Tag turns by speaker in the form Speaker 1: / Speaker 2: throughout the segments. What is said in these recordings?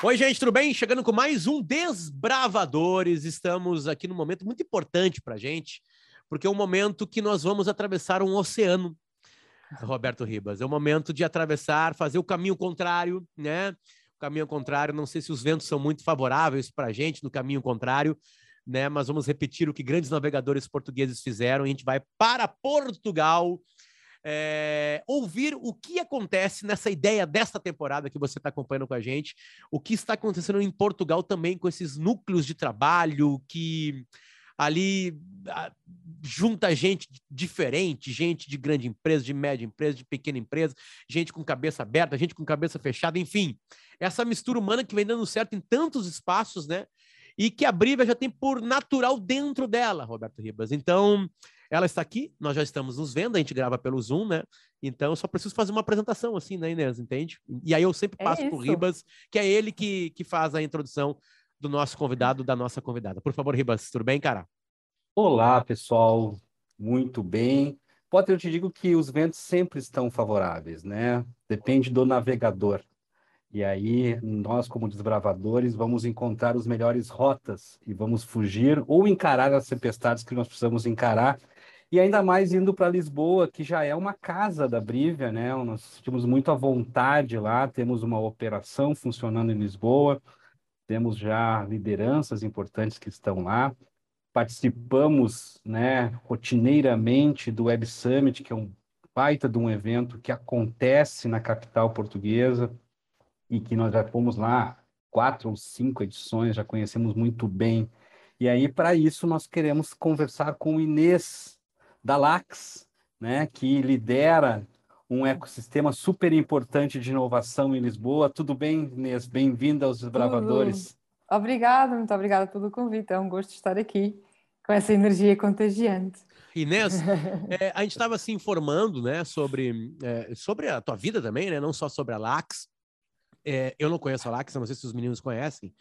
Speaker 1: Oi, gente, tudo bem? Chegando com mais um Desbravadores. Estamos aqui num momento muito importante para gente, porque é um momento que nós vamos atravessar um oceano, Roberto Ribas. É o momento de atravessar, fazer o caminho contrário, né? O caminho contrário, não sei se os ventos são muito favoráveis para a gente no caminho contrário, né? Mas vamos repetir o que grandes navegadores portugueses fizeram. A gente vai para Portugal é, ouvir o que acontece nessa ideia desta temporada que você está acompanhando com a gente, o que está acontecendo em Portugal também com esses núcleos de trabalho que ali junta gente diferente, gente de grande empresa, de média empresa, de pequena empresa, gente com cabeça aberta, gente com cabeça fechada, enfim, essa mistura humana que vem dando certo em tantos espaços, né? E que a Brívia já tem por natural dentro dela, Roberto Ribas. Então, ela está aqui, nós já estamos nos vendo, a gente grava pelo Zoom, né? Então eu só preciso fazer uma apresentação assim, né, Inês? Entende? E aí eu sempre é passo é por Ribas, que é ele que, que faz a introdução do nosso convidado, da nossa convidada. Por favor, Ribas, tudo bem, cara?
Speaker 2: Olá, pessoal. Muito bem. Potter, eu te digo que os ventos sempre estão favoráveis, né? Depende do navegador. E aí, nós, como desbravadores, vamos encontrar as melhores rotas e vamos fugir ou encarar as tempestades que nós precisamos encarar e ainda mais indo para Lisboa, que já é uma casa da Brívia, né? Nós sentimos muito à vontade lá, temos uma operação funcionando em Lisboa, temos já lideranças importantes que estão lá. Participamos, né, rotineiramente do Web Summit, que é um baita de um evento que acontece na capital portuguesa e que nós já fomos lá quatro ou cinco edições, já conhecemos muito bem. E aí, para isso, nós queremos conversar com o Inês, da Lax, né, que lidera um ecossistema super importante de inovação em Lisboa. Tudo bem, Inês? Bem-vinda aos Desbravadores.
Speaker 3: Obrigada, muito obrigada pelo convite. É um gosto estar aqui com essa energia contagiante.
Speaker 1: Inês, é, a gente estava se informando né, sobre, é, sobre a tua vida também, né, não só sobre a Lax. É, eu não conheço a Lax, não sei se os meninos conhecem.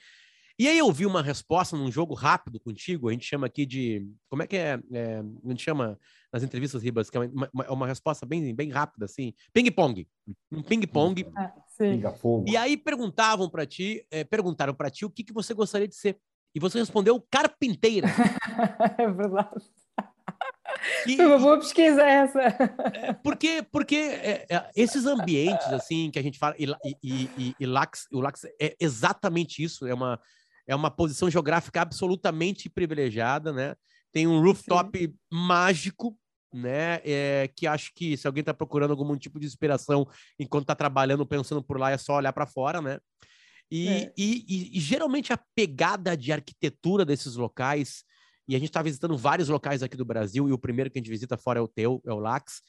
Speaker 1: E aí eu vi uma resposta num jogo rápido contigo, a gente chama aqui de. Como é que é? é a gente chama nas entrevistas, Ribas, que é uma, uma, uma resposta bem, bem rápida, assim. Ping-pong. Um ping-pong.
Speaker 3: Ah,
Speaker 1: e aí perguntavam para ti, é, perguntaram para ti o que, que você gostaria de ser. E você respondeu carpinteira.
Speaker 3: é verdade. E, Foi uma boa pesquisa essa.
Speaker 1: É, porque porque é, é, esses ambientes assim que a gente fala e, e, e, e Lax, o Lax é exatamente isso, é uma é uma posição geográfica absolutamente privilegiada, né? Tem um rooftop Sim. mágico, né? É, que acho que se alguém está procurando algum tipo de inspiração enquanto está trabalhando, pensando por lá, é só olhar para fora, né? E, é. e, e, e, geralmente a pegada de arquitetura desses locais, e a gente está visitando vários locais aqui do Brasil, e o primeiro que a gente visita fora é o teu, é o Lax.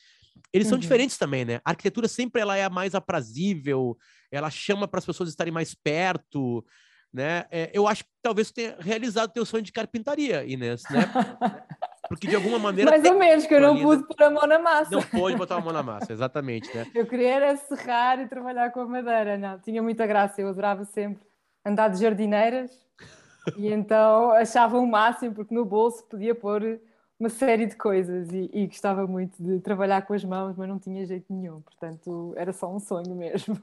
Speaker 1: Eles uhum. são diferentes também, né? A arquitetura sempre ela é a mais aprazível, ela chama para as pessoas estarem mais perto, né? É, eu acho que talvez tenha realizado teu sonho de carpintaria, Inês, né? Porque de alguma maneira.
Speaker 3: Mais ou menos, que eu não pude pôr a mão na massa.
Speaker 1: Não pôde botar a mão na massa, exatamente, né?
Speaker 3: Eu queria era serrar e trabalhar com a madeira, não, tinha muita graça, eu adorava sempre andar de jardineiras e então achava o máximo, porque no bolso podia pôr uma série de coisas e, e, gostava muito de trabalhar com as mãos, mas não tinha jeito nenhum, portanto era só um sonho mesmo.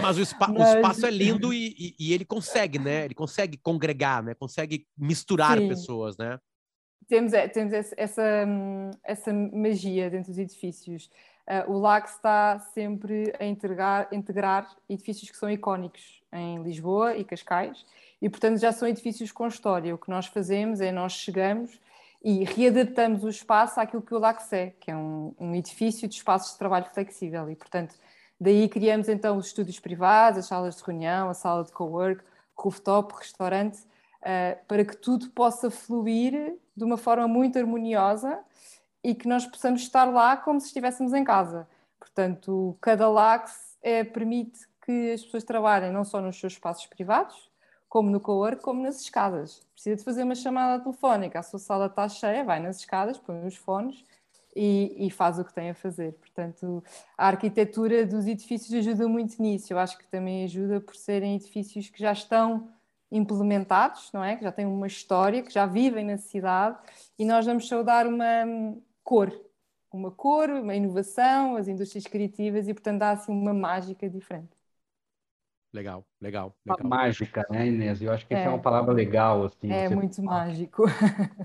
Speaker 1: Mas o, espa mas... o espaço é lindo e, e, e, ele consegue, né? Ele consegue congregar, né? Consegue misturar Sim. pessoas, né?
Speaker 3: Temos, é, temos essa, essa magia dentro dos edifícios. Uh, o LAC está sempre a integrar, integrar edifícios que são icónicos em Lisboa e Cascais e, portanto, já são edifícios com história. O que nós fazemos é nós chegamos e readaptamos o espaço àquilo que o LACS é, que é um, um edifício de espaços de trabalho flexível e, portanto, daí criamos então os estúdios privados, as salas de reunião, a sala de cowork, rooftop, restaurante, uh, para que tudo possa fluir de uma forma muito harmoniosa e que nós possamos estar lá como se estivéssemos em casa. Portanto, cada LACS é, permite que as pessoas trabalhem não só nos seus espaços privados, como no cowork, como nas escadas. Precisa de fazer uma chamada telefónica, a sua sala está cheia, vai nas escadas, põe os fones e, e, faz o que tem a fazer. Portanto, a arquitetura dos edifícios ajuda muito nisso. Eu acho que também ajuda por serem edifícios que já estão implementados, não é? Que já têm uma história, que já vivem na cidade e nós vamos saudar uma cor, uma cor, uma inovação, as indústrias criativas e, portanto, dá assim uma mágica diferente.
Speaker 1: Legal, legal,
Speaker 2: legal. mágica, né, Inês? Eu acho que é. essa é uma palavra legal. Assim,
Speaker 3: é
Speaker 2: você...
Speaker 3: muito mágico.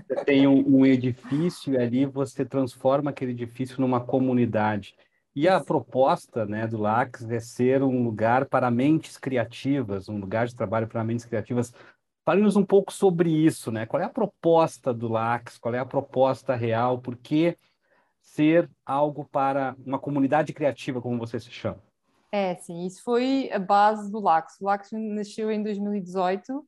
Speaker 2: Você tem um, um, edifício e ali você transforma aquele edifício numa comunidade. E a proposta né, do LAX é ser um lugar para mentes criativas, um lugar de trabalho para mentes criativas. Fale-nos um pouco sobre isso, né? Qual é a proposta do LAX? Qual é a proposta real? Por que ser algo para uma comunidade criativa, como você se chama?
Speaker 3: É, sim, isso foi a base do LAX. O LAX nasceu em 2018 uh,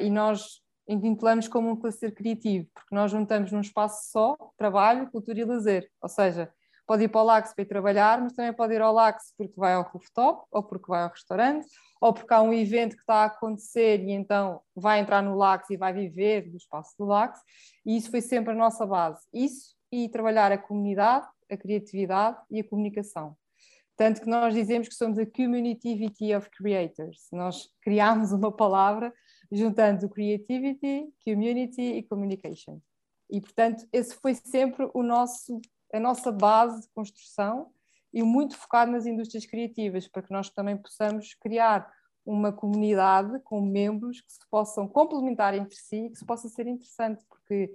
Speaker 3: e nós intitulamos como um cluster criativo, porque nós juntamos num espaço só trabalho, cultura e lazer. Ou seja, pode ir para o LAX para ir trabalhar, mas também pode ir ao LAX porque vai ao rooftop, ou porque vai ao restaurante, ou porque há um evento que está a acontecer e então vai entrar no LAX e vai viver do espaço do LAX. E isso foi sempre a nossa base. Isso e trabalhar a comunidade, a criatividade e a comunicação. Tanto que nós dizemos que somos a Community of Creators. Nós criámos uma palavra juntando Creativity, Community e Communication. E, portanto, esse foi sempre o nosso, a nossa base de construção e muito focado nas indústrias criativas, para que nós também possamos criar uma comunidade com membros que se possam complementar entre si e que se possa ser interessante, porque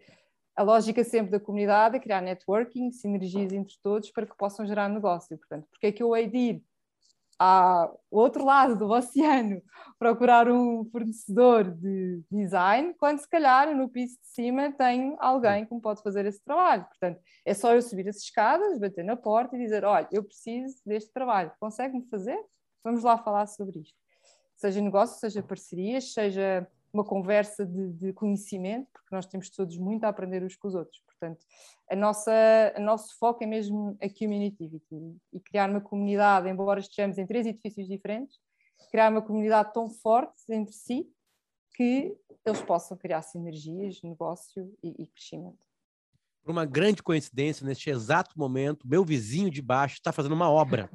Speaker 3: a lógica sempre da comunidade é criar networking, sinergias entre todos para que possam gerar negócio. Portanto, porque é que eu hei de ir ao outro lado do oceano procurar um fornecedor de design, quando se calhar no piso de cima tem alguém que me pode fazer esse trabalho. Portanto, é só eu subir as escadas, bater na porta e dizer: Olha, eu preciso deste trabalho, consegue-me fazer? Vamos lá falar sobre isto. Seja negócio, seja parcerias, seja uma conversa de, de, conhecimento, porque nós temos todos muito a aprender uns com os outros. Portanto, a nossa, o nosso foco é mesmo a community e criar uma comunidade, embora estejamos em três edifícios diferentes, criar uma comunidade tão forte entre si que eles possam criar sinergias, negócio e, e crescimento.
Speaker 1: Por uma grande coincidência, neste exato momento, meu vizinho de baixo está fazendo uma obra.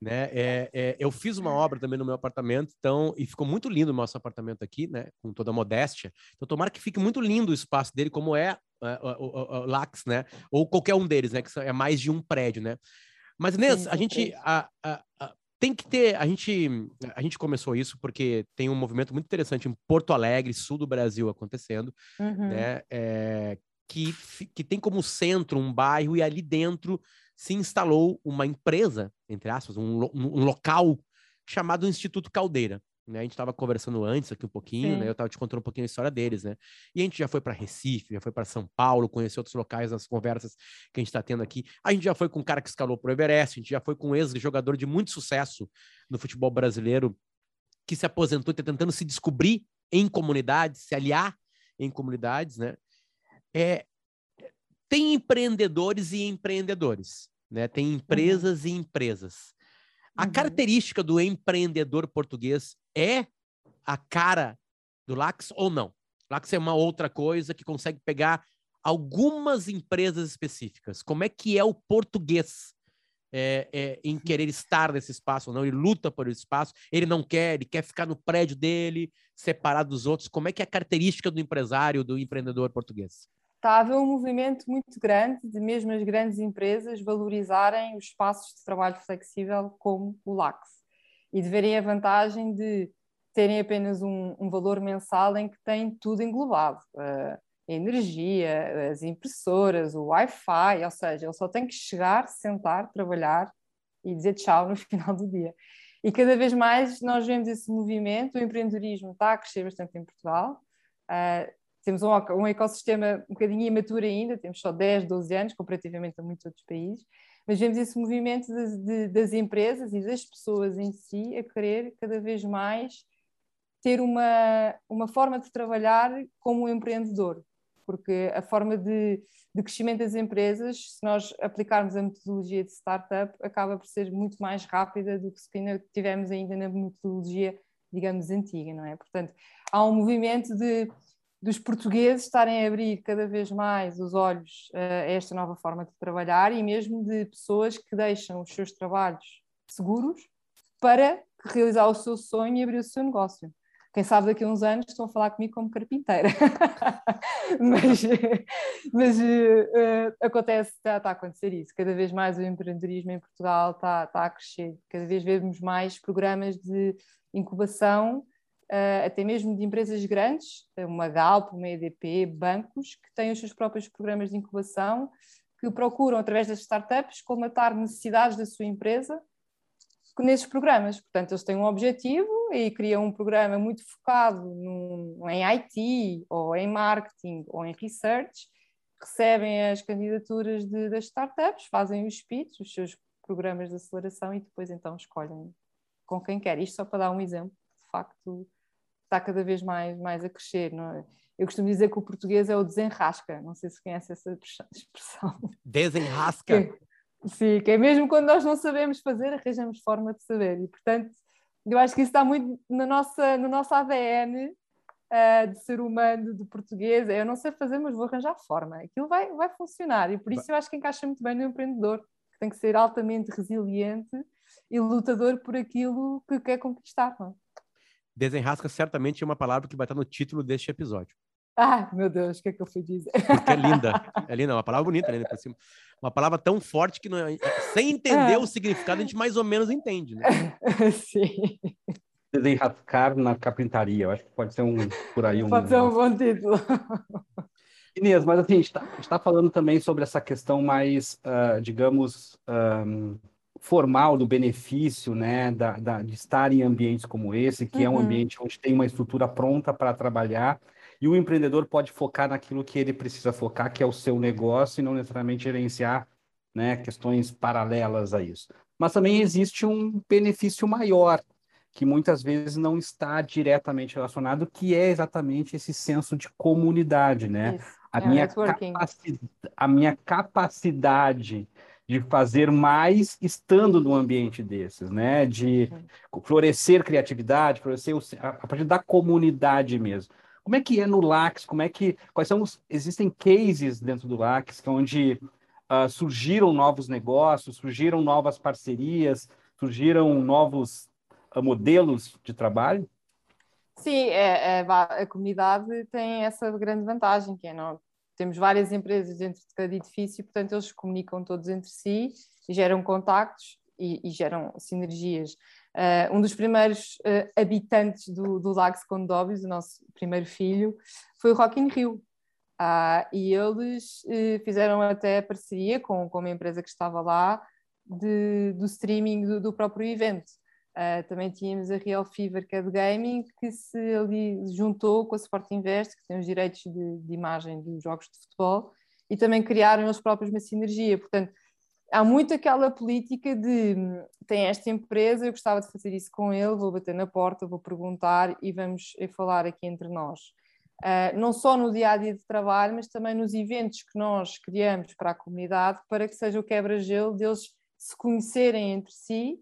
Speaker 1: Né? É, é, eu fiz uma obra também no meu apartamento, então, e ficou muito lindo o nosso apartamento aqui, né? Com toda a modéstia. Então, tomara que fique muito lindo o espaço dele, como é, é o, o, o, Lax, né? Ou qualquer um deles, né? Que é mais de um prédio, né? Mas, Inês, a gente a, a, a, tem que ter. A gente, a gente começou isso porque tem um movimento muito interessante em Porto Alegre, sul do Brasil, acontecendo, uhum. né? É, que, que tem como centro um bairro e ali dentro se instalou uma empresa, entre aspas, um, um local chamado Instituto Caldeira. Né? A gente estava conversando antes aqui um pouquinho, né? eu estava te contando um pouquinho a história deles, né? E a gente já foi para Recife, já foi para São Paulo, conhecer outros locais nas conversas que a gente está tendo aqui. A gente já foi com um cara que escalou para o Everest, a gente já foi com um ex-jogador de muito sucesso no futebol brasileiro que se aposentou e está tentando se descobrir em comunidades, se aliar em comunidades, né? É, tem empreendedores e empreendedores, né? Tem uhum. empresas uhum. e empresas. A uhum. característica do empreendedor português é a cara do Lax ou não? Lax é uma outra coisa que consegue pegar algumas empresas específicas. Como é que é o português é, é, em querer estar nesse espaço ou não? Ele luta por esse espaço, ele não quer, ele quer ficar no prédio dele, separado dos outros. Como é que é a característica do empresário, do empreendedor português?
Speaker 3: Está a haver um movimento muito grande de mesmo as grandes empresas valorizarem os espaços de trabalho flexível como o LAX e de verem a vantagem de terem apenas um, um valor mensal em que tem tudo englobado. A energia, as impressoras, o Wi-Fi, ou seja, ele só tem que chegar, sentar, trabalhar e dizer tchau no final do dia. E cada vez mais nós vemos esse movimento, o empreendedorismo está a crescer bastante em Portugal, uh, temos um, um ecossistema um bocadinho imaturo ainda, temos só 10, 12 anos, comparativamente a muitos outros países, mas vemos esse movimento de, de, das empresas e das pessoas em si a querer cada vez mais ter uma, uma forma de trabalhar como um empreendedor, porque a forma de, de crescimento das empresas, se nós aplicarmos a metodologia de startup, acaba por ser muito mais rápida do que se tivemos ainda na metodologia, digamos, antiga, não é? Portanto, há um movimento de dos portugueses estarem a abrir cada vez mais os olhos a esta nova forma de trabalhar e mesmo de pessoas que deixam os seus trabalhos seguros para realizar o seu sonho e abrir o seu negócio. Quem sabe daqui a uns anos estão a falar comigo como carpinteira. mas mas uh, acontece, está, está, a acontecer isso. Cada vez mais o empreendedorismo em Portugal está, está a crescer. Cada vez vemos mais programas de incubação, até mesmo de empresas grandes, uma Galp, uma EDP, bancos, que têm os seus próprios programas de incubação, que procuram, através das startups, colmatar necessidades da sua empresa nesses programas. Portanto, eles têm um objetivo e criam um programa muito focado num, em IT, ou em marketing, ou em research, recebem as candidaturas de, das startups, fazem os pitch, os seus programas de aceleração e depois então escolhem com quem quer. Isto só para dar um exemplo, de facto está cada vez mais, mais a crescer. Não é? Eu costumo dizer que o português é o desenrasca, não sei se conhece essa expressão.
Speaker 1: Desenrasca?
Speaker 3: Que, sim, que é mesmo quando nós não sabemos fazer, arranjamos forma de saber. E, portanto, eu acho que isso está muito na nossa, no nosso ADN uh, eh, de ser humano, de português. Eu não sei fazer, mas vou arranjar forma. Aquilo vai, vai funcionar. E por isso eu acho que encaixa muito bem no empreendedor, que tem que ser altamente resiliente e lutador por aquilo que quer conquistar. Não?
Speaker 1: Desenrasca certamente é uma palavra que vai estar no título deste episódio.
Speaker 3: Ah, meu Deus, o que é que eu fui dizer?
Speaker 1: Porque é linda, é linda, é uma palavra bonita, né? Uma palavra tão forte que, não, é, sem entender é. o significado, a gente mais ou menos entende, né?
Speaker 3: Sim.
Speaker 2: Desenrascar na carpintaria, eu acho que pode ser um, por aí um...
Speaker 3: Pode ser um bom título.
Speaker 2: Inês, mas assim, a gente está tá falando também sobre essa questão mais, uh, digamos, um, formal do benefício, né, da, da, de estar em ambientes como esse, que uhum. é um uhum. ambiente onde tem uma estrutura pronta para trabalhar, e o empreendedor pode focar naquilo que ele precisa focar, que é o seu negócio, e não necessariamente gerenciar né, questões paralelas a isso. Mas também existe um benefício maior, que muitas vezes não está diretamente relacionado, que é exatamente esse senso de comunidade, né? A, é, minha a minha capacidade de fazer mais estando num ambiente desses, né? De florescer criatividade, florescer a partir da comunidade mesmo. Como é que é no Lax? Como é que quais são os existem cases dentro do Lax onde uh, surgiram novos negócios, surgiram novas parcerias, surgiram novos uh, modelos de trabalho?
Speaker 3: Sim, é, é, a comunidade tem essa grande vantagem, que é não, temos várias empresas dentro de cada edifício, portanto, eles comunicam todos entre si, geram contactos e, e geram sinergias. Uh, um dos primeiros uh, habitantes do, do Lago Secondóbios, o nosso primeiro filho, foi o Rock in Rio. Uh, e eles fizeram até parceria com, com uma empresa que estava lá de, do streaming do, do próprio evento. Uh, também tínhamos a Real Fever, que é de gaming, que se ali juntou com a Sport Invest, que tem os direitos de, de imagem dos jogos de futebol, e também criaram eles próprios uma sinergia. Portanto, há muito aquela política de tem esta empresa, eu gostava de fazer isso com ele, vou bater na porta, vou perguntar e vamos falar aqui entre nós. Uh, não só no dia a dia de trabalho, mas também nos eventos que nós criamos para a comunidade, para que seja o quebra-gelo deles se conhecerem entre si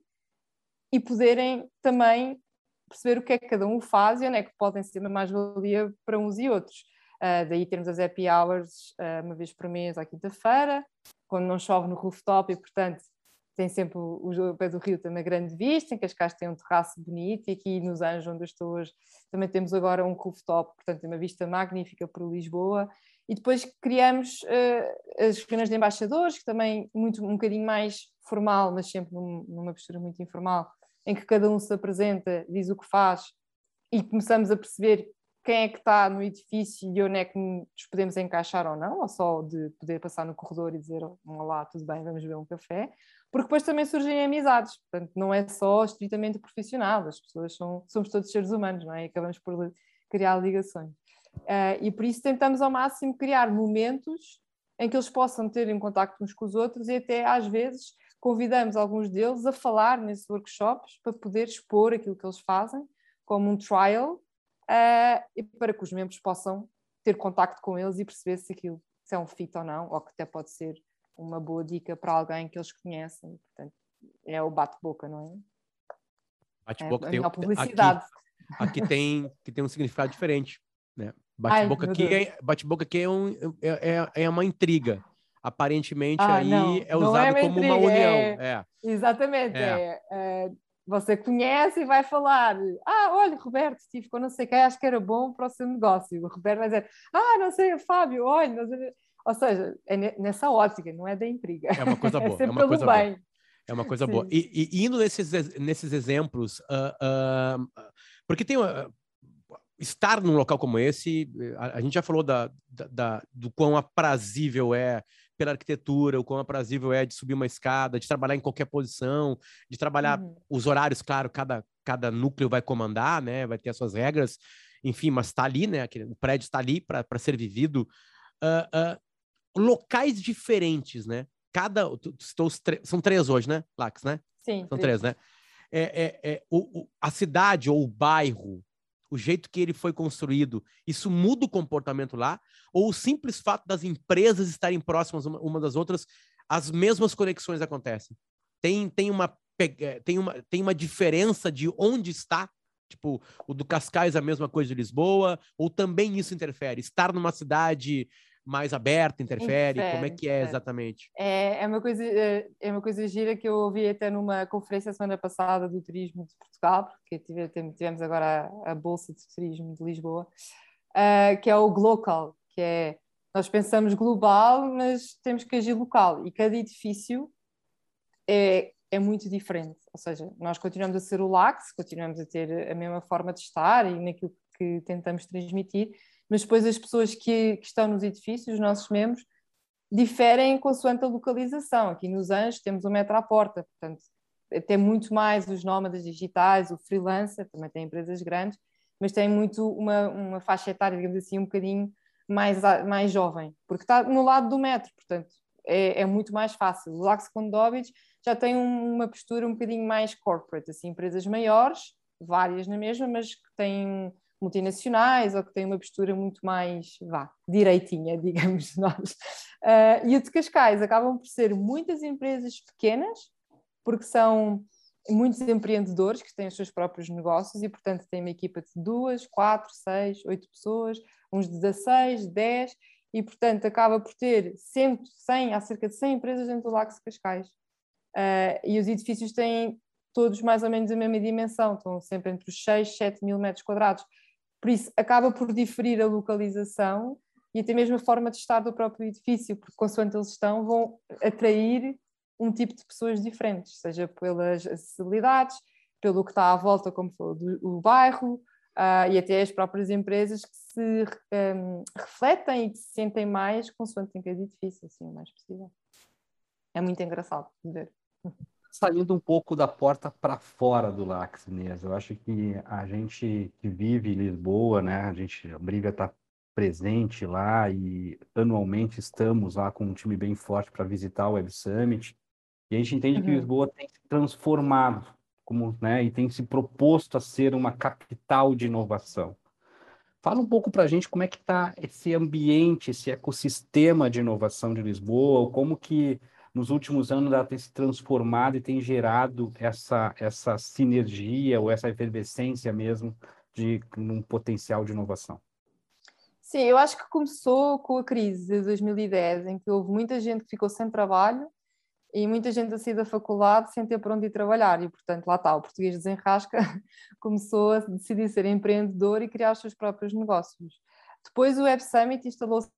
Speaker 3: e poderem também perceber o que é que cada um faz e onde é que podem ser uma mais-valia para uns e outros. Uh, daí temos as happy hours uh, uma vez por mês à quinta-feira, quando não chove no rooftop e, portanto, tem sempre o, o pé do rio tem uma grande vista, em Cascais tem um terraço bonito e aqui nos Anjos, onde eu estou hoje, também temos agora um rooftop, portanto, tem uma vista magnífica para Lisboa. E depois criamos uh, as reuniões de embaixadores, que também muito, um bocadinho mais formal, mas sempre num, numa postura muito informal, em que cada um se apresenta, diz o que faz e começamos a perceber quem é que está no edifício e onde é que nos podemos encaixar ou não, ou só de poder passar no corredor e dizer olá, tudo bem, vamos beber um café, porque depois também surgem amizades, portanto não é só estritamente profissional, as pessoas são, somos todos seres humanos, não é? E acabamos por criar ligações. Uh, e por isso tentamos ao máximo criar momentos em que eles possam ter em contacto uns com os outros e até às vezes convidamos alguns deles a falar nesses workshops para poder expor aquilo que eles fazem, como um trial, uh, e para que os membros possam ter contacto com eles e perceber se aquilo se é um fit ou não, ou que até pode ser uma boa dica para alguém que eles conhecem. Portanto, é o bate-boca, não é?
Speaker 1: Bate-boca é, tem publicidade. Aqui, aqui, tem, que tem um significado diferente. Né? Bate-boca aqui, é, bate -boca aqui é, um, é, é, é uma intriga aparentemente ah, aí não, é usado é como intriga, uma união. É,
Speaker 3: exatamente. É. é. você conhece e vai falar: Ah, olha, Roberto, estive com não sei quem, acho que era bom para o seu negócio. O Roberto vai dizer: Ah, não sei, Fábio, olha. Ou seja, é nessa ótica, não é da intriga.
Speaker 1: É uma coisa boa. é, é uma coisa bem. Boa. É uma coisa Sim. boa. E, e, indo nesses, nesses exemplos, uh, uh, porque tem. Uh, estar num local como esse, a, a gente já falou da, da, da, do quão aprazível é pela arquitetura, o quão aprazível é de subir uma escada, de trabalhar em qualquer posição, de trabalhar uhum. os horários, claro, cada, cada núcleo vai comandar, né? Vai ter as suas regras, enfim, mas está ali, né? Aquele, o prédio está ali para ser vivido. Uh, uh, locais diferentes, né? Cada. Estou, são três hoje, né, Lax, né?
Speaker 3: Sim.
Speaker 1: São três, né? É, é, é o, o, a cidade ou o bairro o jeito que ele foi construído, isso muda o comportamento lá? Ou o simples fato das empresas estarem próximas uma, das outras, as mesmas conexões acontecem? Tem, tem, uma, tem, uma, tem uma diferença de onde está? Tipo, o do Cascais é a mesma coisa de Lisboa? Ou também isso interfere? Estar numa cidade mais aberta interfere? Como é que é exatamente?
Speaker 3: É, é, uma coisa, é, é uma coisa gira que eu ouvi até numa conferência semana passada do Turismo de Portugal, porque tivemos agora a, a Bolsa de Turismo de Lisboa, uh, que é o Glocal, que é nós pensamos global, mas temos que agir local e cada edifício é, é muito diferente. Ou seja, nós continuamos a ser o LAX, continuamos a ter a mesma forma de estar e naquilo que tentamos transmitir, mas depois as pessoas que, que estão nos edifícios, os nossos membros, diferem consoante a localização. Aqui nos Anjos temos o metro à porta, portanto, tem muito mais os nómadas digitais, o freelancer, também tem empresas grandes, mas tem muito uma, uma faixa etária, digamos assim, um bocadinho mais, mais jovem, porque está no lado do metro, portanto, é, é muito mais fácil. O Lax Kondovich já tem um, uma postura um bocadinho mais corporate, assim, empresas maiores, várias na mesma, mas que têm multinacionais ou que têm uma postura muito mais, vá, direitinha, digamos nós. Uh, e o de Cascais acabam por ser muitas empresas pequenas, porque são muitos empreendedores que têm os seus próprios negócios e, portanto, têm uma equipa de duas, quatro, seis, oito pessoas, uns 16, 10, e, portanto, acaba por ter sempre 100, há cerca de 100 empresas dentro do Lago Cascais. Uh, e os edifícios têm todos mais ou menos a mesma dimensão, estão sempre entre os 6, 7 mil metros quadrados. Por isso, acaba por diferir a localização e até mesmo a forma de estar do próprio edifício, porque consoante eles estão, vão atrair um tipo de pessoas diferentes, seja pelas acessibilidades, pelo que está à volta, como do, do bairro, uh, e até as próprias empresas que se um, refletem e que se sentem mais consoante em cada edifício, assim, o mais possível. É muito engraçado de ver
Speaker 2: saindo um pouco da porta para fora do Lax mesmo. Eu acho que a gente que vive em Lisboa, né, a gente briga estar tá presente lá e anualmente estamos lá com um time bem forte para visitar o Web Summit. E a gente entende uhum. que Lisboa tem se transformado como, né, e tem se proposto a ser uma capital de inovação. Fala um pouco para a gente como é que está esse ambiente, esse ecossistema de inovação de Lisboa, como que nos últimos anos ela tem se transformado e tem gerado essa, essa sinergia ou essa efervescência mesmo de um potencial de inovação?
Speaker 3: Sim, eu acho que começou com a crise de 2010, em que houve muita gente que ficou sem trabalho e muita gente a sair da faculdade sem ter para onde ir trabalhar. E, portanto, lá está, o português desenrasca começou a decidir ser empreendedor e criar os seus próprios negócios. Depois o Web Summit instalou-se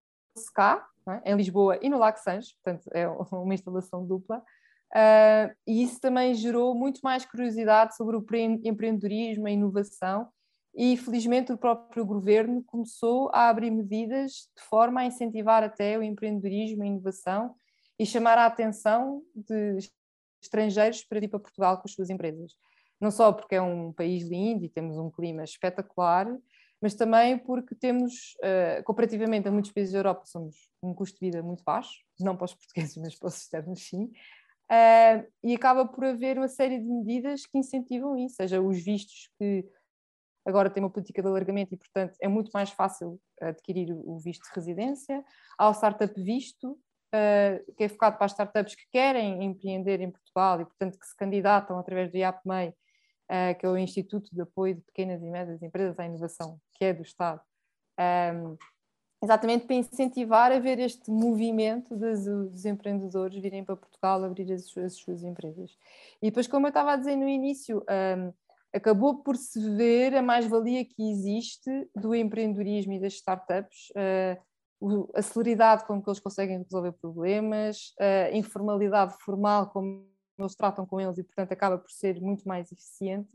Speaker 3: cá, é? em Lisboa e no Lago Sanches, portanto é uma instalação dupla. Uh, e isso também gerou muito mais curiosidade sobre o empreendedorismo, a inovação, e felizmente o próprio governo começou a abrir medidas de forma a incentivar até o empreendedorismo, a inovação e chamar a atenção de estrangeiros para vir para Portugal com as suas empresas. Não só porque é um país lindo e temos um clima espetacular, mas também porque temos, uh, comparativamente a muitos países da Europa, somos um custo de vida muito baixo, não para os portugueses, mas para os externos, sim. Uh, e acaba por haver uma série de medidas que incentivam isso, seja os vistos que agora tem uma política de alargamento e, portanto, é muito mais fácil adquirir o visto de residência. Há o Startup Visto, uh, que é focado para as startups que querem empreender em Portugal e, portanto, que se candidatam através do IAPMEI que é o Instituto de Apoio de Pequenas e Médias Empresas à Inovação, que é do Estado. Um, exatamente para incentivar a ver este movimento dos, dos empreendedores virem para Portugal abrir as, as, suas empresas. E depois, como eu estava a dizer no início, um, acabou por se ver a mais-valia que existe do empreendedorismo e das startups, uh, a celeridade com que eles conseguem resolver problemas, a informalidade formal como eles tratam com eles e, portanto, acaba por ser muito mais eficiente.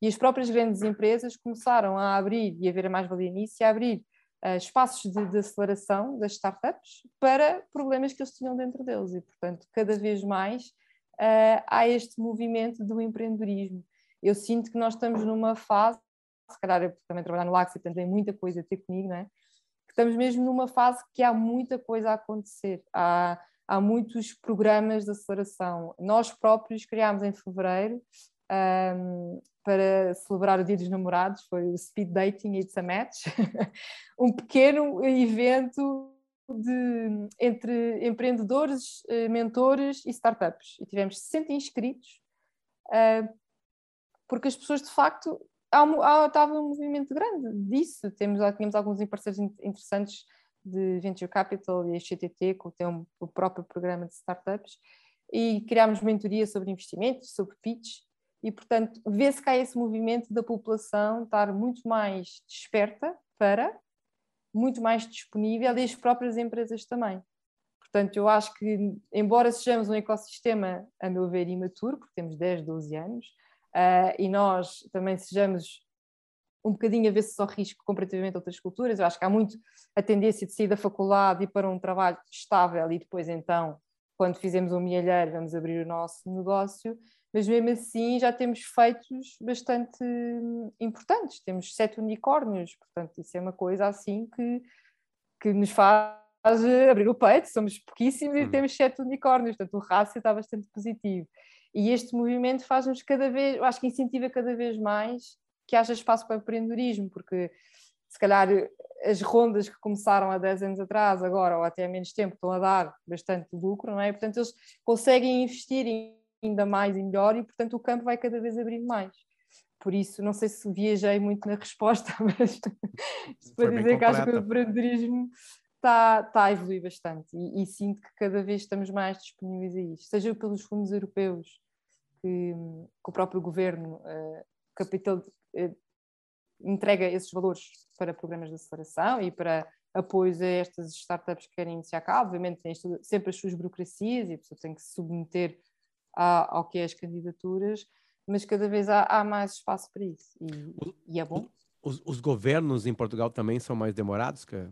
Speaker 3: E as próprias grandes empresas começaram a abrir, e a ver a mais-valia nisso, e a abrir uh, espaços de, de, aceleração das startups para problemas que eles tinham dentro deles. E, portanto, cada vez mais uh, há este movimento do empreendedorismo. Eu sinto que nós estamos numa fase, se calhar eu também trabalhar no Laxi, portanto tem muita coisa a ter comigo, não é? Estamos mesmo numa fase que há muita coisa a acontecer. Há, há muitos programas de aceleração. Nós próprios criámos em fevereiro um, para celebrar o Dia dos Namorados, foi o Speed Dating It's a Match, um pequeno evento de, entre empreendedores, eh, mentores e startups. E tivemos 60 inscritos, uh, porque as pessoas de facto. Estava um movimento grande disso. Temos, tínhamos alguns parceiros interessantes de Venture Capital e a XTT, que tem um, o próprio programa de startups, e criámos mentoria sobre investimentos, sobre pitch, e, portanto, vê-se há esse movimento da população estar muito mais desperta para, muito mais disponível e as próprias empresas também. Portanto, eu acho que, embora sejamos um ecossistema, a meu ver, imaturo, porque temos 10, 12 anos, uh, e nós também sejamos um bocadinho a ver se só risco comparativamente a outras culturas, eu acho que há muito a tendência de sair da faculdade e para um trabalho estável e depois então, quando fizemos um milheiro, vamos abrir o nosso negócio, mas mesmo assim já temos feitos bastante hum, importantes. Temos sete unicórnios, portanto, isso é uma coisa assim que, que nos faz abrir o peito. Somos pouquíssimos e hum. temos sete unicórnios, portanto, o rácio está bastante positivo. E este movimento faz-nos cada vez, eu acho que incentiva cada vez mais que haja espaço para o empreendedorismo, porque se calhar as rondas que começaram há 10 anos atrás, agora ou até há menos tempo, estão a dar bastante lucro, não é? Portanto, eles conseguem investir em ainda mais e melhor, e portanto o campo vai cada vez abrindo mais. Por isso, não sei se viajei muito na resposta, mas para dizer que acho que o empreendedorismo está, está a evoluir bastante e, e, sinto que cada vez estamos mais disponíveis a isto, seja pelos fundos europeus, que, que o próprio governo uh, capital, uh, entrega esses valores para programas de aceleração e para apoios a estas startups que querem iniciar cá. Obviamente, tem sempre as suas burocracias e a pessoa tem que se submeter ao que é as candidaturas, mas cada vez há, há mais espaço para isso e, e é bom.
Speaker 1: Os, os, governos em Portugal também são mais demorados que,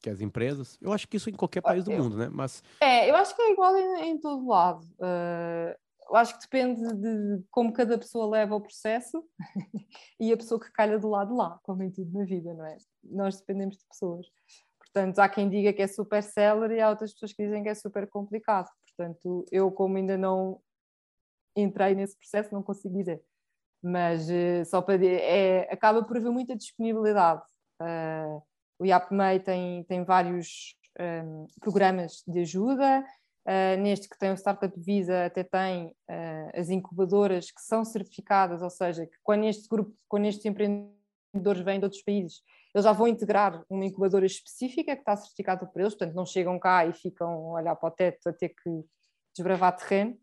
Speaker 1: que as empresas? Eu acho que isso em qualquer país do eu, mundo, né? Mas...
Speaker 3: É, eu acho que é igual em, em todo lado. Uh, eu acho que depende de como cada pessoa leva o processo e a pessoa que calha do lado lá, como em tudo na vida, não é? Nós dependemos de pessoas. Portanto, há quem diga que é super célebre e há outras pessoas que dizem que é super complicado. Portanto, eu, como ainda não entrei nesse processo, não consigo dizer. Mas uh, só para dizer, é, acaba por haver muita disponibilidade. Uh, o IAPMEI tem, tem vários um, ehm, programas de ajuda. Uh, neste que tem o Startup Visa, até tem as incubadoras que são certificadas, ou seja, que quando este grupo, quando estes empreendedores vêm de outros países, eles já vão integrar uma incubadora específica que está certificada por eles, portanto não chegam cá e ficam a olhar para o teto a ter que desbravar terreno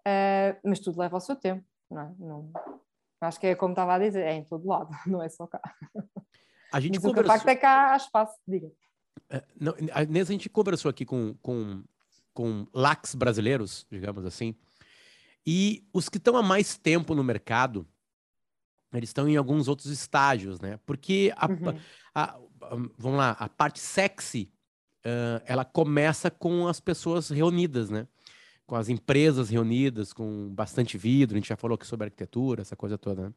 Speaker 3: uh, mas tudo leva o seu tempo, não é? Não, acho que é como estava a dizer, é em todo lado, não é só cá. A gente mas conversou... o que facto é que há, espaço, diga.
Speaker 1: Uh, não, a, gente conversou aqui com, com, com lax brasileiros, digamos assim, e os que estão há mais tempo no mercado, eles estão em alguns outros estágios, né? Porque a, uhum. a, a, vamos lá, a parte sexy, uh, ela começa com as pessoas reunidas, né? Com as empresas reunidas, com bastante vidro, a gente já falou aqui sobre arquitetura, essa coisa toda, né?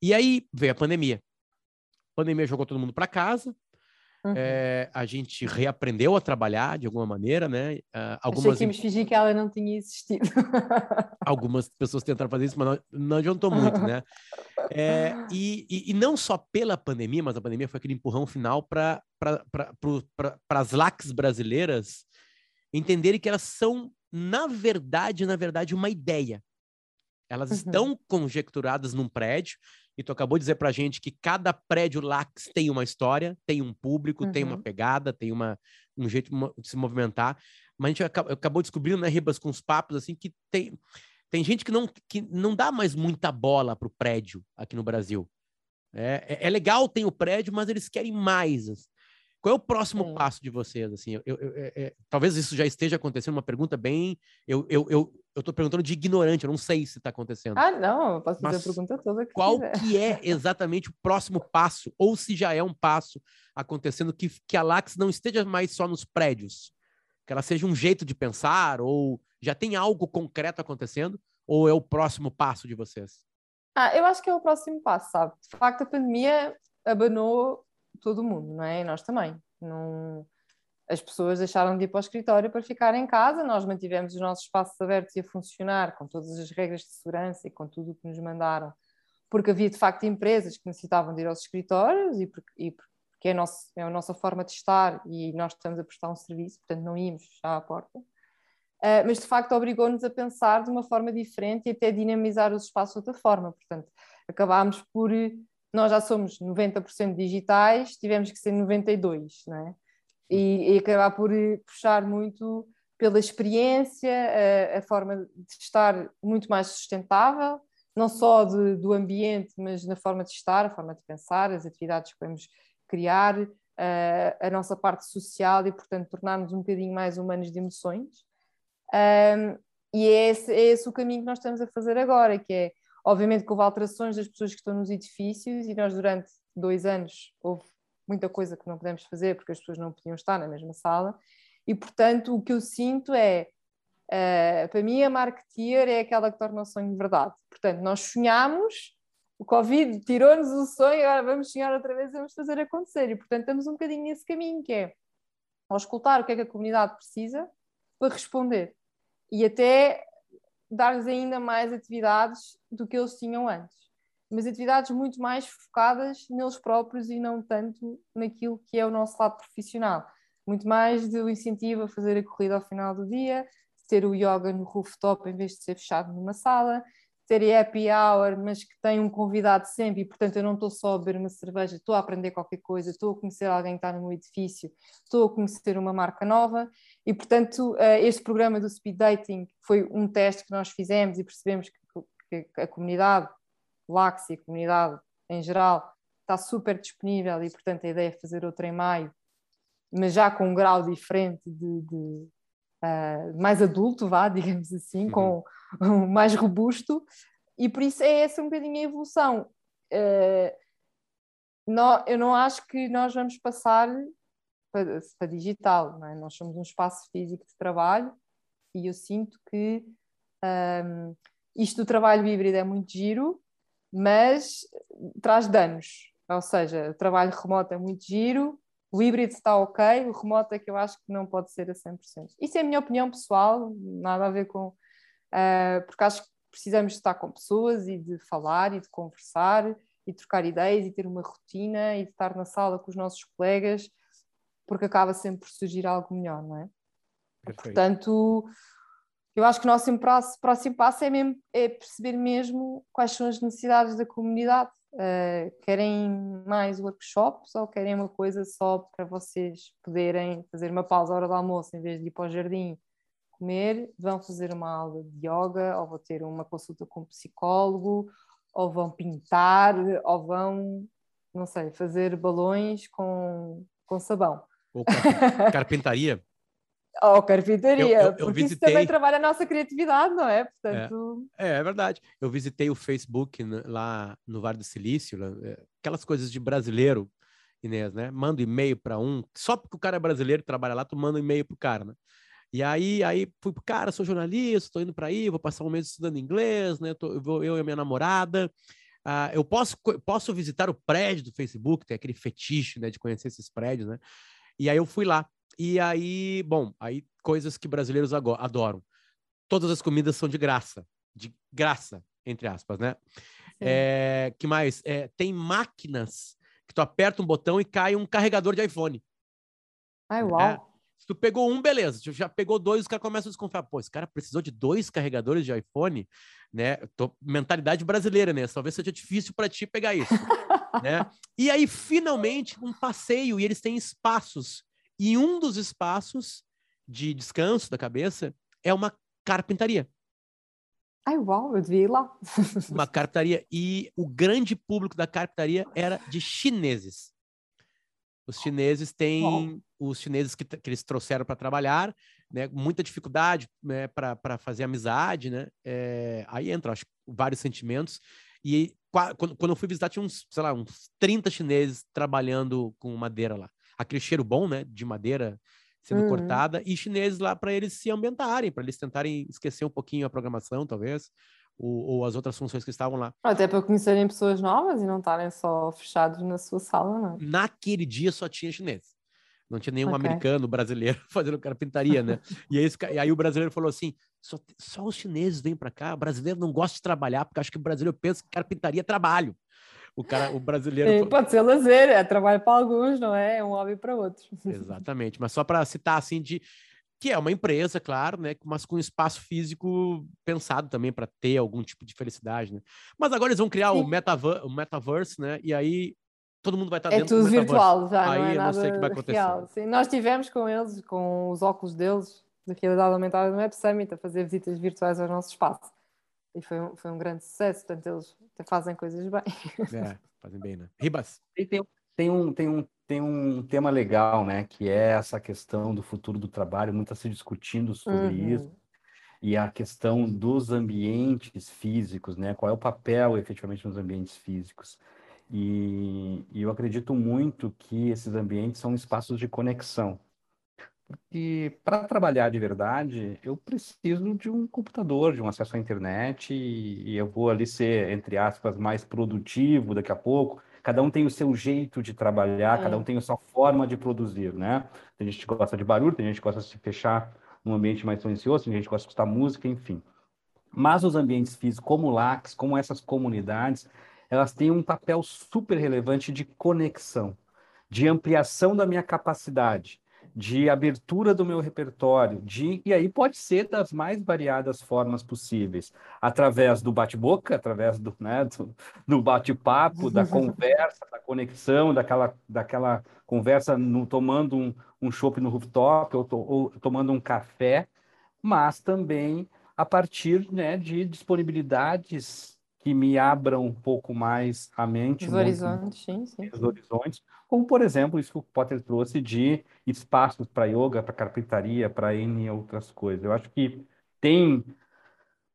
Speaker 1: E aí veio a pandemia. A pandemia jogou todo mundo para casa, uhum. é, a gente reaprendeu a trabalhar de alguma maneira, né?
Speaker 3: Uh, algumas... Achei que me fingir que ela não tinha existido.
Speaker 1: algumas pessoas tentaram fazer isso, mas não, não adiantou muito, né? É, e, e, e, não só pela pandemia, mas a pandemia foi aquele empurrão final para pra, as LACs brasileiras entenderem que elas são na verdade, na verdade, uma ideia. Elas uhum. estão conjecturadas num prédio, e tu acabou de dizer pra gente que cada prédio Lax tem uma história, tem um público, uhum. tem uma uhum. pegada, tem uma, um jeito de se movimentar. Mas a gente acabou descobrindo, né, Ribas, com os papos, assim, que tem, tem gente que não, que não dá mais muita bola pro prédio aqui no Brasil. É, é, é legal, tem o prédio, mas eles querem mais. Qual é o próximo passo de vocês? Assim, eu, eu, eu, é, é, talvez isso já esteja acontecendo, uma pergunta bem. Eu, eu, eu, eu tô perguntando de ignorante, eu não sei se está acontecendo.
Speaker 3: Ah, não, eu posso fazer a pergunta toda.
Speaker 1: Que qual quiser. que é exatamente o próximo passo, ou se já é um passo acontecendo que, que a Lax não esteja mais só nos prédios, que ela seja um jeito de pensar, ou já tem algo concreto acontecendo, ou é o próximo passo de vocês?
Speaker 3: Ah, eu acho que é o próximo passo, sabe? De facto, a pandemia abanou todo mundo, não é? E nós também. Não... As pessoas deixaram de ir para o escritório para ficar em casa, nós mantivemos os nossos espaços abertos e a funcionar com todas as regras de segurança e com tudo o que nos mandaram, porque havia de facto empresas que necessitavam de ir aos escritórios e porque, e porque é, nosso, é a nossa forma de estar e nós estamos a prestar um serviço, portanto não íamos a porta. Uh, mas de facto obrigou-nos a pensar de uma forma diferente e até dinamizar os espaços de outra forma. Portanto, acabámos por nós já somos 90% digitais, tivemos que ser 92%, não é? E, e acabar por eh, puxar muito pela experiência, a, a, forma de estar muito mais sustentável, não só de, do ambiente, mas na forma de estar, a forma de pensar, as atividades que podemos criar, a, a nossa parte social e, portanto, tornarmos um bocadinho mais humanos de emoções. Um, e é esse, é esse o caminho que nós estamos a fazer agora, que é Obviamente que houve alterações das pessoas que estão nos edifícios e nós durante dois anos houve muita coisa que não pudemos fazer porque as pessoas não podiam estar na mesma sala. E portanto o que eu sinto é uh, para mim a marketeer é aquela que torna o sonho verdade. Portanto nós sonhamos o Covid tirou-nos o sonho agora vamos sonhar outra vez vamos fazer acontecer. E portanto estamos um bocadinho nesse caminho que é auscultar o que é que a comunidade precisa para responder. E até dar-lhes ainda mais atividades do que eles tinham antes. Mas atividades muito mais focadas neles próprios e não tanto naquilo que é o nosso lado profissional. Muito mais do incentivo a fazer a corrida ao final do dia, ter o yoga no rooftop em vez de ser fechado numa sala, ter happy hour, mas que tem um convidado sempre, e portanto eu não estou só a beber uma cerveja, estou a aprender qualquer coisa, estou a conhecer alguém que está no meu edifício, estou a conhecer uma marca nova, e portanto eh, este programa do speed dating foi um teste que nós fizemos e percebemos que, a comunidade, Laxi, a comunidade em geral, está super disponível e portanto a ideia é fazer outra em maio, mas já com um grau diferente de, de uh, mais adulto, vá, digamos assim, uhum. com mais robusto, e por isso é essa um bocadinho a evolução. Uh, não, eu não acho que nós vamos passar para, para digital, é? nós somos um espaço físico de trabalho e eu sinto que um, isto do trabalho híbrido é muito giro, mas traz danos, ou seja, o trabalho remoto é muito giro, o híbrido está ok, o remoto é que eu acho que não pode ser a 100%. Isso é a minha opinião pessoal, nada a ver com. Uh, porque acho que precisamos estar com pessoas e de falar e de conversar e trocar ideias e ter uma rotina e de estar na sala com os nossos colegas, porque acaba sempre por surgir algo melhor, não é? Perfeito. Portanto, eu acho que o nosso próximo passo é, mesmo, é perceber mesmo quais são as necessidades da comunidade Uh, querem mais workshops ou querem uma coisa só para vocês poderem fazer uma pausa à hora do almoço em vez de ir para o jardim comer? Vão fazer uma aula de yoga ou vão ter uma consulta com um psicólogo ou vão pintar ou vão, não sei, fazer balões com, com sabão.
Speaker 1: Ou carpintaria?
Speaker 3: Ou carpintaria, eu, eu, eu porque visitei... isso também trabalha a nossa criatividade, não é?
Speaker 1: Portanto... É, é, é verdade. Eu visitei o Facebook lá no Vale do Silício, é, aquelas coisas de brasileiro, Inês, né? Manda e-mail para um, só porque o cara é brasileiro trabalha lá, tu manda um e-mail pro cara, né? E aí, aí fui pro cara, sou jornalista, estou indo para aí, vou passar um mês estudando inglês, né? Tô, eu, vou, eu e a minha namorada. Ah, eu posso, posso visitar o prédio do Facebook, tem aquele fetiche, né, de conhecer esses prédios, né? E aí eu fui lá. E aí, bom, aí coisas que brasileiros adoram. Todas as comidas são de graça, de graça, entre aspas, né? É, que mais? É, tem máquinas que tu aperta um botão e cai um carregador de iPhone.
Speaker 3: Ai, uau! É,
Speaker 1: se tu pegou um, beleza. Se já pegou dois, os caras começam a desconfiar. Pô, esse cara precisou de dois carregadores de iPhone? Né? Tô, mentalidade brasileira, né? Talvez seja difícil para ti pegar isso, né? E aí, finalmente, um passeio, e eles têm espaços. E um dos espaços de descanso da cabeça é uma carpintaria.
Speaker 3: Ai, uau, eu devia ir lá.
Speaker 1: uma carpintaria. E o grande público da carpintaria era de chineses. Os chineses têm os chineses que, que eles trouxeram para trabalhar, né, muita dificuldade né, para fazer amizade, né? É, aí entra, acho, vários sentimentos. E quando, quando eu fui visitar, tinha uns, sei lá, uns 30 chineses trabalhando com madeira lá. Aquele cheiro bom, né, de madeira sendo uhum. cortada, e chineses lá para eles se ambientarem, para eles tentarem esquecer um pouquinho a programação, talvez, ou, ou, as outras funções que estavam lá.
Speaker 3: Até para conhecerem pessoas novas e não estarem só fechados na sua sala, não.
Speaker 1: Naquele dia só tinha chineses. Não tinha nenhum okay. americano, brasileiro fazendo carpintaria, né? e, aí, e aí o brasileiro falou assim: só, só os chineses vêm para cá, o brasileiro não gosta de trabalhar, porque acho que o brasileiro pensa que carpintaria é trabalho. O cara, o brasileiro.
Speaker 3: Sim, pode ser lazer, é trabalho para alguns, não é? É um hobby para outros.
Speaker 1: Exatamente, mas só para citar assim de que é uma empresa, claro, né, mas com espaço físico pensado também para ter algum tipo de felicidade, né? Mas agora eles vão criar o, metaver o metaverse, né? E aí todo mundo vai estar
Speaker 3: é
Speaker 1: dentro.
Speaker 3: É tudo virtual já,
Speaker 1: aí
Speaker 3: não é
Speaker 1: eu
Speaker 3: nada
Speaker 1: não sei o que vai acontecer.
Speaker 3: Real. Sim, nós tivemos com eles, com os óculos deles, da realidade aumentada no Web Summit, a fazer visitas virtuais ao nosso espaço. E foi um, foi um grande sucesso, portanto eles fazem coisas bem.
Speaker 1: É, fazem bem, né? Ribas.
Speaker 2: E tem, tem um, tem um tem um tema legal, né, que é essa questão do futuro do trabalho, muito está se discutindo sobre uhum. isso, e a questão dos ambientes físicos, né, qual é o papel efetivamente nos ambientes físicos. E, e eu acredito muito que esses ambientes são espaços de conexão. Porque para trabalhar de verdade, eu preciso de um computador, de um acesso à internet, e, e eu vou ali ser, entre aspas, mais produtivo daqui a pouco, cada um tem o seu jeito de trabalhar, é. cada um tem a sua forma de produzir, né? Tem gente que gosta de barulho, tem gente que gosta de se fechar num ambiente mais silencioso, tem gente que gosta de escutar música, enfim. Mas os ambientes físicos, como o LAX, como essas comunidades, elas têm um papel super relevante de conexão, de ampliação da minha capacidade, de abertura do meu repertório, de e aí pode ser das mais variadas formas possíveis, através do bate-boca, através do, né, do, do bate-papo, da conversa, da conexão, daquela, daquela conversa no, tomando um, um chopp no rooftop ou, to, ou tomando um café, mas também a partir né, de disponibilidades que me abram um pouco mais a mente.
Speaker 3: Os horizontes, sim, sim.
Speaker 2: Os horizontes, como por exemplo isso que o Potter trouxe de espaços para yoga, para carpintaria, para N outras coisas. Eu acho que tem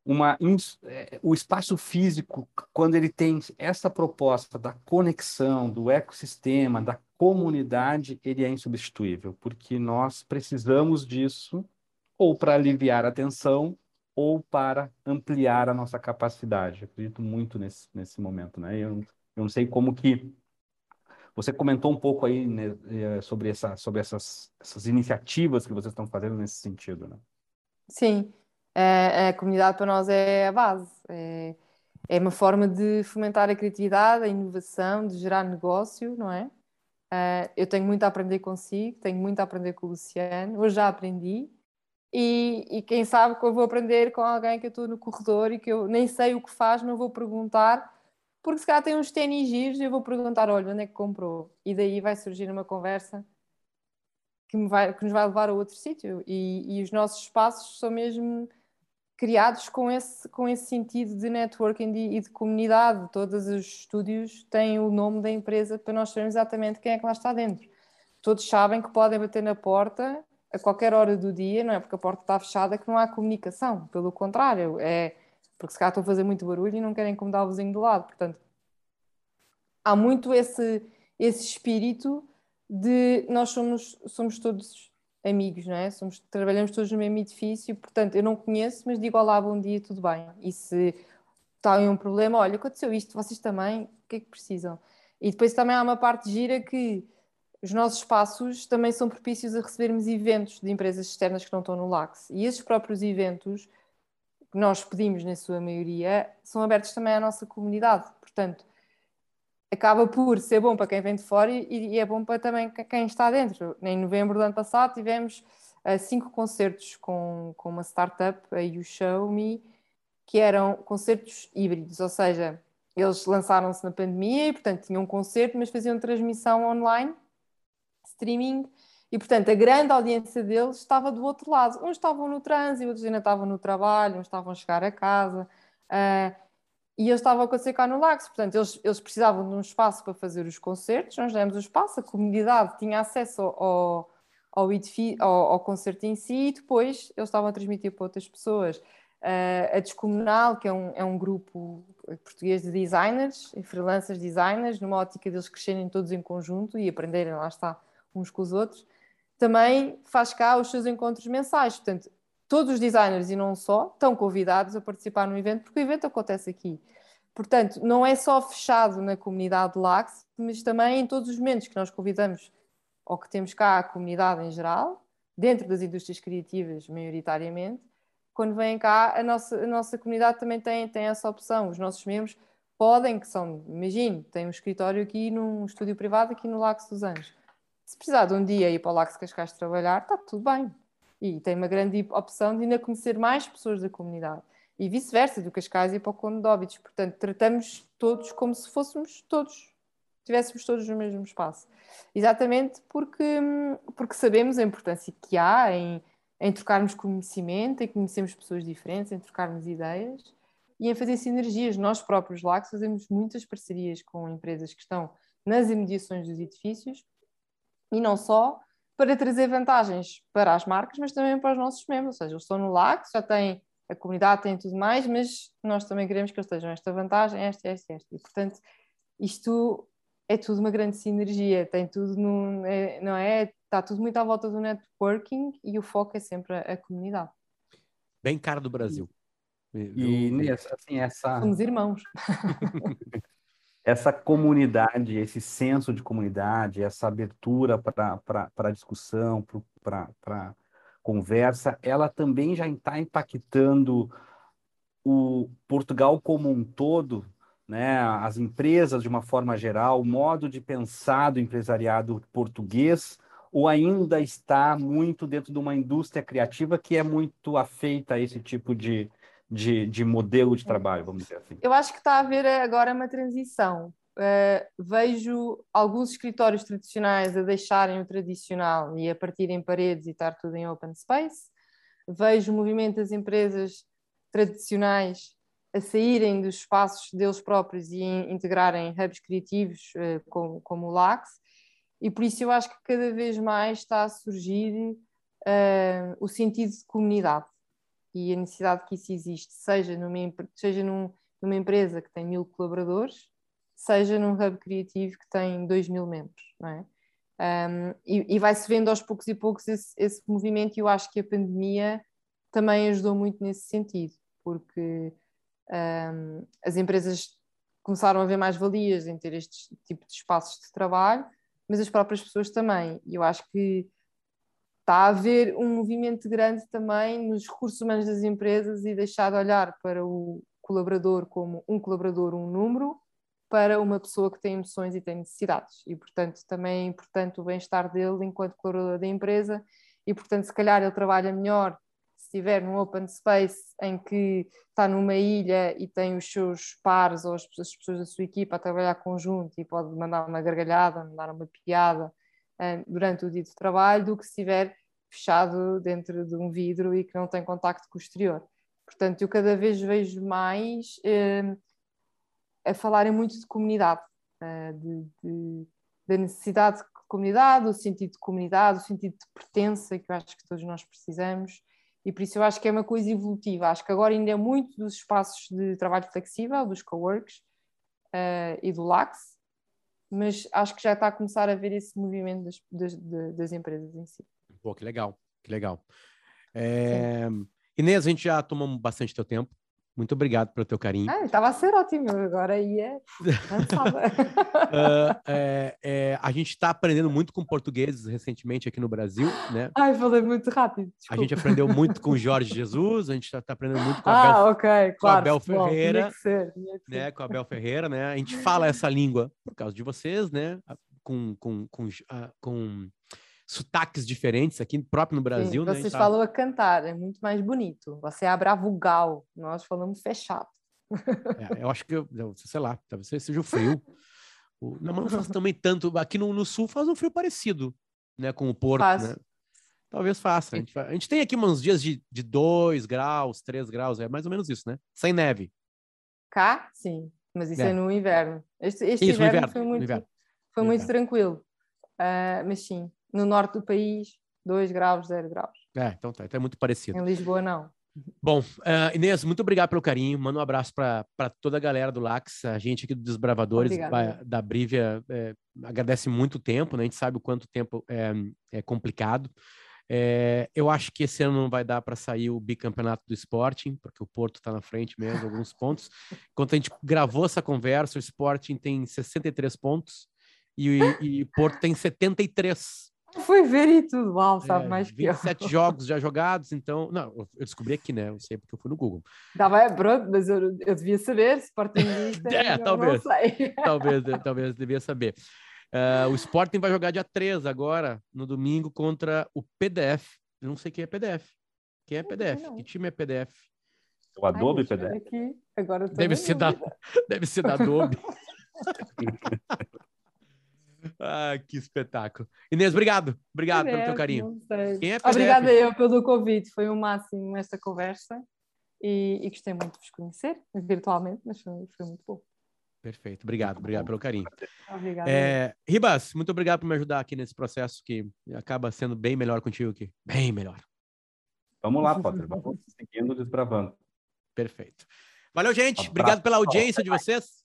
Speaker 2: uma é, o espaço físico quando ele tem essa proposta da conexão, do ecossistema, da comunidade, ele é insubstituível, porque nós precisamos disso ou para aliviar a tensão ou para ampliar a nossa capacidade. acredito muito nesse, nesse momento, né? Eu, eu não sei como que você comentou um pouco aí né, eh, sobre, essa, sobre essas, essas iniciativas que vocês estão fazendo nesse sentido, né?
Speaker 3: Sim, é, a comunidade para nós é a base. É, é uma forma de fomentar a criatividade, a inovação, de gerar negócio, não é? Uh, eu tenho muito a aprender consigo, tenho muito a aprender com o Luciano. Hoje já aprendi, e, e, quem sabe que eu vou aprender com alguém que eu estou no corredor e que eu nem sei o que faz, não vou perguntar, porque se calhar tem uns ténis giros e eu vou perguntar, olha, onde é que comprou? E daí vai surgir uma conversa que, me vai, que nos vai levar a outro sítio. E, e, os nossos espaços são mesmo criados com esse, com esse sentido de networking e de comunidade. Todos os estúdios têm o nome da empresa para nós sabermos exatamente quem é que lá está dentro. Todos sabem que podem bater na porta a qualquer hora do dia, não é porque a porta está fechada que não há comunicação, pelo contrário, é porque se calhar estão a fazer muito barulho e não querem incomodar o vizinho do lado, portanto, há muito esse, esse espírito de nós somos, somos todos amigos, não é? Somos, trabalhamos todos no mesmo edifício, portanto, eu não conheço, mas digo olá, bom dia, tudo bem. E se está em um problema, olha, aconteceu isto, vocês também, o que é que precisam? E depois também há uma parte gira que os nossos espaços também são propícios a recebermos eventos de empresas externas que não estão no LAX. E esses próprios eventos, que nós pedimos na sua maioria, são abertos também à nossa comunidade. Portanto, acaba por ser bom para quem vem de fora e, é bom para também quem está dentro. Em novembro do ano passado tivemos uh, cinco concertos com, com uma startup, a You Show Me, que eram concertos híbridos, ou seja, eles lançaram-se na pandemia e, portanto, tinham um concerto, mas faziam transmissão online, streaming, e, portanto, a grande audiência deles estava do outro lado. Uns estavam no trânsito, outros ainda estavam no trabalho, uns estavam a chegar a casa. Uh, e eles estavam a acontecer cá no Lagos. Portanto, eles, eles precisavam de um espaço para fazer os concertos. Nós demos o espaço, a comunidade tinha acesso ao, ao, edifício, ao, ao concerto em si e depois eles estavam a transmitir para outras pessoas. Uh, a Descomunal, que é um, é um grupo português de designers e freelancers designers, numa ótica deles crescerem todos em conjunto e aprenderem, lá está, uns com os outros, também faz cá os seus encontros mensais. Portanto, todos os designers e não só estão convidados a participar no evento, porque o evento acontece aqui. Portanto, não é só fechado na comunidade Lax, mas também em todos os momentos que nós convidamos, ou que temos cá a comunidade em geral, dentro das indústrias criativas, maioritariamente, quando vêm cá, a nossa, a nossa comunidade também tem, tem essa opção. Os nossos membros podem, que são, imagino, têm um escritório aqui num estúdio privado aqui no Lago dos Anjos. Se precisar de um dia ir para o Lago Cascais trabalhar, está tudo bem e tem uma grande opção de ainda conhecer mais pessoas da comunidade. E vice-versa, do Cascais e para o Conde de Óbidos. Portanto, tratamos todos como se fôssemos todos, estivéssemos todos no mesmo espaço. Exatamente porque, porque sabemos a importância que há em, em trocarmos conhecimento, em conhecermos pessoas diferentes, em trocarmos ideias e em fazer sinergias. Nós próprios que fazemos muitas parcerias com empresas que estão nas imediações dos edifícios e não só, para trazer vantagens para as marcas, mas também para os nossos membros. Ou seja, eles estão no LAC, já têm a comunidade, tem tudo mais, mas nós também queremos que eles tenham esta vantagem, esta, esta, esta. E, portanto, isto é tudo uma grande sinergia, tem tudo, no, é, não é? Está tudo muito à volta do networking e o foco é sempre a, a comunidade.
Speaker 1: Bem cara do Brasil.
Speaker 2: E, e assim, essa...
Speaker 3: Somos irmãos.
Speaker 2: essa comunidade, esse senso de comunidade, essa abertura para discussão, para conversa, ela também já está impactando o Portugal como um todo, né? as empresas de uma forma geral, o modo de pensar do empresariado português, ou ainda está muito dentro de uma indústria criativa que é muito afeita a esse tipo de, de, de modelo de trabalho, vamos dizer assim?
Speaker 3: Eu acho que está a haver agora uma transição. Uh, vejo alguns escritórios tradicionais a deixarem o tradicional e a partirem paredes e estar tudo em open space. Vejo o movimento das empresas tradicionais a saírem dos espaços deles próprios e integrarem hubs criativos uh, como, como o LAX. E por isso eu acho que cada vez mais está a surgir uh, o sentido de comunidade e a necessidade que isso existe, seja numa, seja num, numa empresa que tem mil colaboradores, seja num hub criativo que tem dois mil membros, não é? Um, e, e vai-se vendo aos poucos e poucos esse, esse, movimento, e eu acho que a pandemia também ajudou muito nesse sentido, porque um, as empresas começaram a ver mais valias em ter este tipo de espaços de trabalho, mas as próprias pessoas também. E eu acho que está a haver um movimento grande também nos recursos humanos das empresas e deixar de olhar para o colaborador como um colaborador, um número, para uma pessoa que tem emoções e tem necessidades. E, portanto, também é importante o bem-estar dele enquanto colaborador da empresa e, portanto, se calhar ele trabalha melhor se estiver num open space em que está numa ilha e tem os seus pares ou as pessoas da sua equipa a trabalhar conjunto e pode mandar uma gargalhada, mandar uma piada uh, durante o dia de trabalho, do que se estiver fechado dentro de um vidro e que não tem contacto com o exterior. Portanto, eu cada vez vejo mais uh, a falarem muito de comunidade, uh, de, de, da necessidade de comunidade, o sentido de comunidade, o sentido de pertença que eu acho que todos nós precisamos. E por isso eu acho que é uma coisa evolutiva. Acho que agora ainda é muito dos espaços de trabalho flexível, dos coworks uh, e do LAX, mas acho que já está a começar a ver esse movimento das, das, das empresas em si.
Speaker 1: Pô, que legal, que legal. É... Inês, a gente já tomou bastante teu tempo. Muito obrigado pelo teu carinho.
Speaker 3: Ah, estava a ser ótimo, agora ia
Speaker 1: uh, é, é, a gente está aprendendo muito com portugueses recentemente aqui no Brasil, né?
Speaker 3: Ai, falei muito rápido.
Speaker 1: Desculpa. A gente aprendeu muito com o Jorge Jesus, a gente está tá aprendendo muito com a
Speaker 3: ah,
Speaker 1: Bel,
Speaker 3: okay,
Speaker 1: com
Speaker 3: claro,
Speaker 1: a Bel Ferreira,
Speaker 3: que ser,
Speaker 1: né? Com a Bel Ferreira, né? A gente fala essa língua por causa de vocês, né? Com, com, com, com sotaques diferentes aqui, próprio no Brasil,
Speaker 3: Sim,
Speaker 1: né?
Speaker 3: Vocês
Speaker 1: Tá-
Speaker 3: falam a cantar, é muito mais bonito. Você abre a vogal, nós falamos fechado.
Speaker 1: É, eu acho que, eu, sei lá, talvez seja o frio. O, não, mas não faz também tanto. Aqui no, no sul faz um frio parecido, né? Com o Porto,
Speaker 3: Faz.
Speaker 1: né? Talvez faça. A gente, a gente tem aqui uns dias de 2 graus, 3 graus, é mais ou menos isso, né? Sem neve.
Speaker 3: Cá, sim, mas isso
Speaker 1: É.
Speaker 3: é, no inverno. Este, este
Speaker 1: Isso, no
Speaker 3: inverno,
Speaker 1: inverno,
Speaker 3: foi muito,
Speaker 1: inverno.
Speaker 3: foi muito tranquilo. Ah, mas sim, no norte do país, 2 graus, 0 graus.
Speaker 1: É, então tá, então é muito parecido.
Speaker 3: Em Lisboa, não.
Speaker 1: Bom, ah, Inês, muito obrigado pelo carinho. Manda um abraço para toda a galera do Lax, a gente aqui do Desbravadores
Speaker 3: Obrigada.
Speaker 1: da, Brívia é, agradece muito tempo, né? A gente sabe o quanto tempo é, é complicado. É, eu acho que esse ano não vai dar para sair o bicampeonato do Sporting, porque o Porto está na frente mesmo, alguns pontos. Enquanto a gente gravou essa conversa, o Sporting tem 63 pontos e, e o Porto tem 73.
Speaker 3: Fui ver e tudo, uau, sabe
Speaker 1: É,
Speaker 3: mais que eu.
Speaker 1: 27 jogos já jogados, então. Não, eu- eu descobri aqui, né? Eu sei porque eu fui no Google.
Speaker 3: Estava é, pronto, mas eu, eu devia saber, Sportingista,
Speaker 1: É,
Speaker 3: eu
Speaker 1: talvez. talvez, talvez devia saber. Ah, o Sporting vai jogar dia 3 agora, no domingo, contra o PDF. Eu não sei quem é PDF. Quem é PDF?
Speaker 3: não.
Speaker 1: Que time é PDF?
Speaker 2: O Adobe
Speaker 3: Ai, eu
Speaker 2: PDF.
Speaker 3: aqui. Agora
Speaker 1: Deve ser, da, deve ser da Adobe. Ah, que espetáculo. Inês, obrigado. Obrigado pelo teu
Speaker 3: PDF,
Speaker 1: carinho. Quem é PDF?
Speaker 3: Obrigada eu pelo convite, foi o máximo esta conversa e, e gostei muito de vos conhecer, virtualmente, mas foi, foi muito bom.
Speaker 1: Perfeito. Obrigado, obrigado pelo carinho.
Speaker 3: Obrigada.
Speaker 1: É, Ribas, muito obrigado por me ajudar aqui nesse processo que acaba sendo bem melhor contigo aqui. Bem melhor.
Speaker 2: Vamos lá, Potter. Vamos seguindo desbravando.
Speaker 1: Perfeito. Valeu, gente. Obrigado pela audiência de vocês.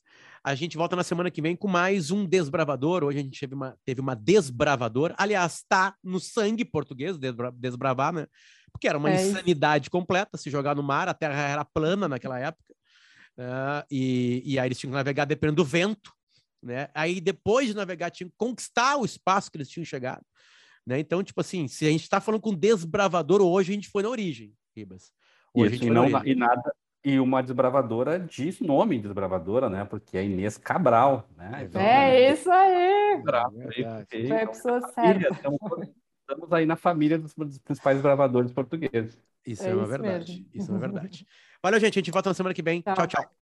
Speaker 1: A gente volta na semana que vem com mais um Desbravador. Hoje a gente teve uma, teve uma Desbravador. Aliás, tá no sangue português, desbra- desbravar, né? Porque era uma
Speaker 3: É isso.
Speaker 1: insanidade completa se jogar no mar. A terra era plana naquela época. né? e, e aí eles tinham que navegar dependendo do vento. Né? Aí depois de navegar, tinham que conquistar o espaço que eles tinham chegado. Né? Então, tipo assim, se a gente está falando com desbravador hoje, a gente foi na origem, Ribas. Hoje a
Speaker 2: Isso,
Speaker 1: gente
Speaker 2: e, não, e nada. E uma desbravadora diz nome desbravadora, né? Porque é Inês Cabral, né? Então,
Speaker 3: É isso aí!
Speaker 1: É
Speaker 2: aí,
Speaker 1: verdade.
Speaker 2: porque
Speaker 3: Foi a
Speaker 2: é
Speaker 3: pessoa certa.
Speaker 2: Estamos, estamos aí na família dos, dos principais desbravadores portugueses.
Speaker 1: Isso
Speaker 3: É
Speaker 1: é, uma
Speaker 3: isso
Speaker 1: verdade.
Speaker 3: mesmo.
Speaker 1: Isso é uma verdade. Valeu, gente. A gente volta na semana que vem.
Speaker 3: Tchau.
Speaker 1: tchau. tchau.